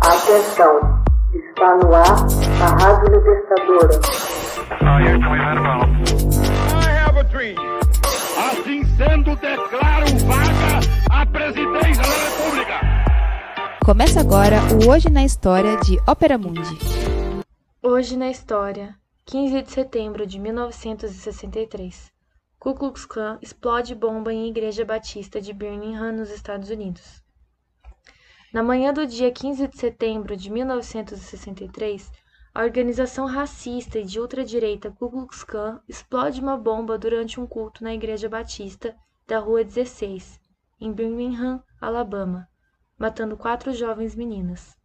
Atenção, está no ar a Rádio Libertadora. I have a dream. Assim sendo, declaro vaga a presidência da República. Começa agora o Hoje na História de Ópera Mundi. Hoje na história, 15 de setembro de 1963. Ku Klux Klan explode bomba em igreja batista de Birmingham, nos Estados Unidos. Na manhã do dia 15 de setembro de 1963, a organização racista e de ultradireita Ku Klux Klan explode uma bomba durante um culto na igreja batista da Rua 16, em Birmingham, Alabama, matando quatro jovens meninas.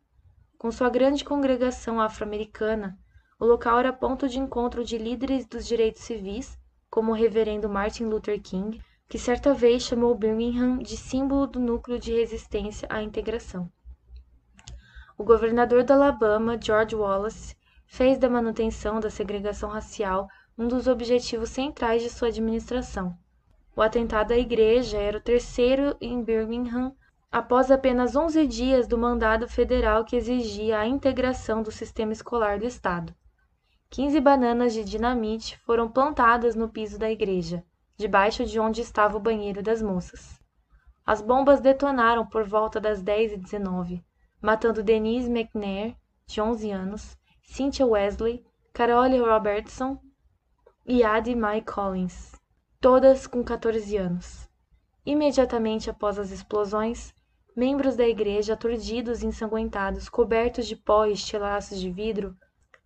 Com sua grande congregação afro-americana, o local era ponto de encontro de líderes dos direitos civis, como o reverendo Martin Luther King, que certa vez chamou Birmingham de símbolo do núcleo de resistência à integração. O governador do Alabama, George Wallace, fez da manutenção da segregação racial um dos objetivos centrais de sua administração. O atentado à igreja era o terceiro em Birmingham após apenas 11 dias do mandado federal que exigia a integração do sistema escolar do estado. 15 bananas de dinamite foram plantadas no piso da igreja, debaixo de onde estava o banheiro das moças. As bombas detonaram por volta das 10h19, matando Denise McNair, de 11 anos, Cynthia Wesley, Carole Robertson e Addie Mae Collins, todas com 14 anos. Imediatamente após as explosões, membros da igreja, aturdidos e ensanguentados, cobertos de pó e estilhaços de vidro,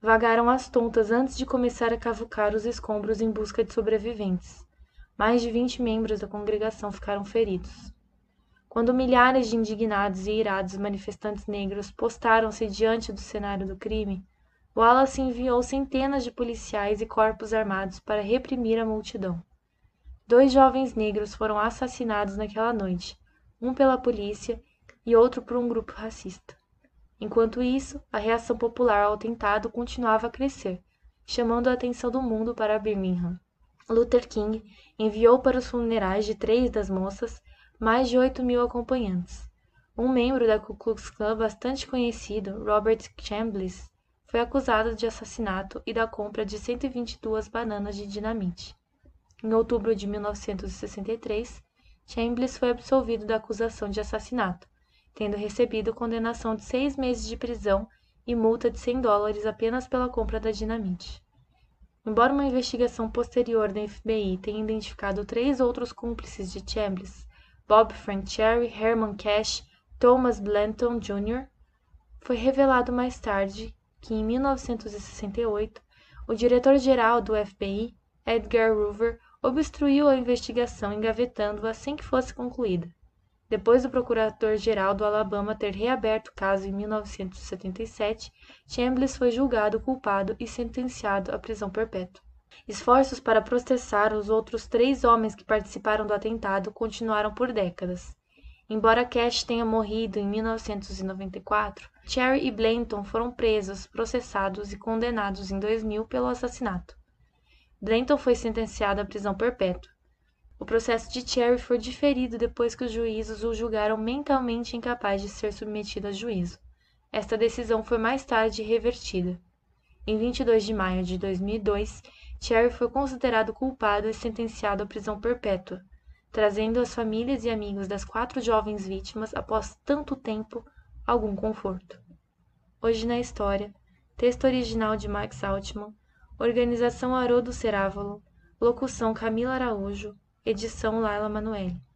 vagaram às tontas antes de começar a cavucar os escombros em busca de sobreviventes. Mais de vinte membros da congregação ficaram feridos. Quando milhares de indignados e irados manifestantes negros postaram-se diante do cenário do crime, Wallace enviou centenas de policiais e corpos armados para reprimir a multidão. Dois jovens negros foram assassinados naquela noite, um pela polícia e outro por um grupo racista. Enquanto isso, a reação popular ao atentado continuava a crescer, chamando a atenção do mundo para Birmingham. Luther King enviou para os funerais de três das moças mais de 8 mil acompanhantes. Um membro da Ku Klux Klan bastante conhecido, Robert Chambliss, foi acusado de assassinato e da compra de 122 bananas de dinamite. Em outubro de 1963, Chambliss foi absolvido da acusação de assassinato, tendo recebido condenação de seis meses de prisão e multa de 100 dólares apenas pela compra da dinamite. Embora uma investigação posterior da FBI tenha identificado três outros cúmplices de Chambliss, Bob Frank Cherry, Herman Cash, Thomas Blanton Jr., foi revelado mais tarde que, em 1968, o diretor-geral do FBI, Edgar Hoover, obstruiu a investigação engavetando-a assim que fosse concluída. Depois do procurador-geral do Alabama ter reaberto o caso em 1977, Chambliss foi julgado culpado e sentenciado à prisão perpétua. Esforços para processar os outros três homens que participaram do atentado continuaram por décadas. Embora Cash tenha morrido em 1994, Cherry e Blanton foram presos, processados e condenados em 2000 pelo assassinato. Blanton foi sentenciado à prisão perpétua. O processo de Cherry foi diferido depois que os juízes o julgaram mentalmente incapaz de ser submetido a juízo. Esta decisão foi mais tarde revertida. Em 22 de maio de 2002, Cherry foi considerado culpado e sentenciado à prisão perpétua, trazendo às famílias e amigos das quatro jovens vítimas, após tanto tempo, algum conforto. Hoje na história, texto original de Max Altman, organização Haroldo Cerávolo, locução Camila Araújo, edição Laila Manoeli.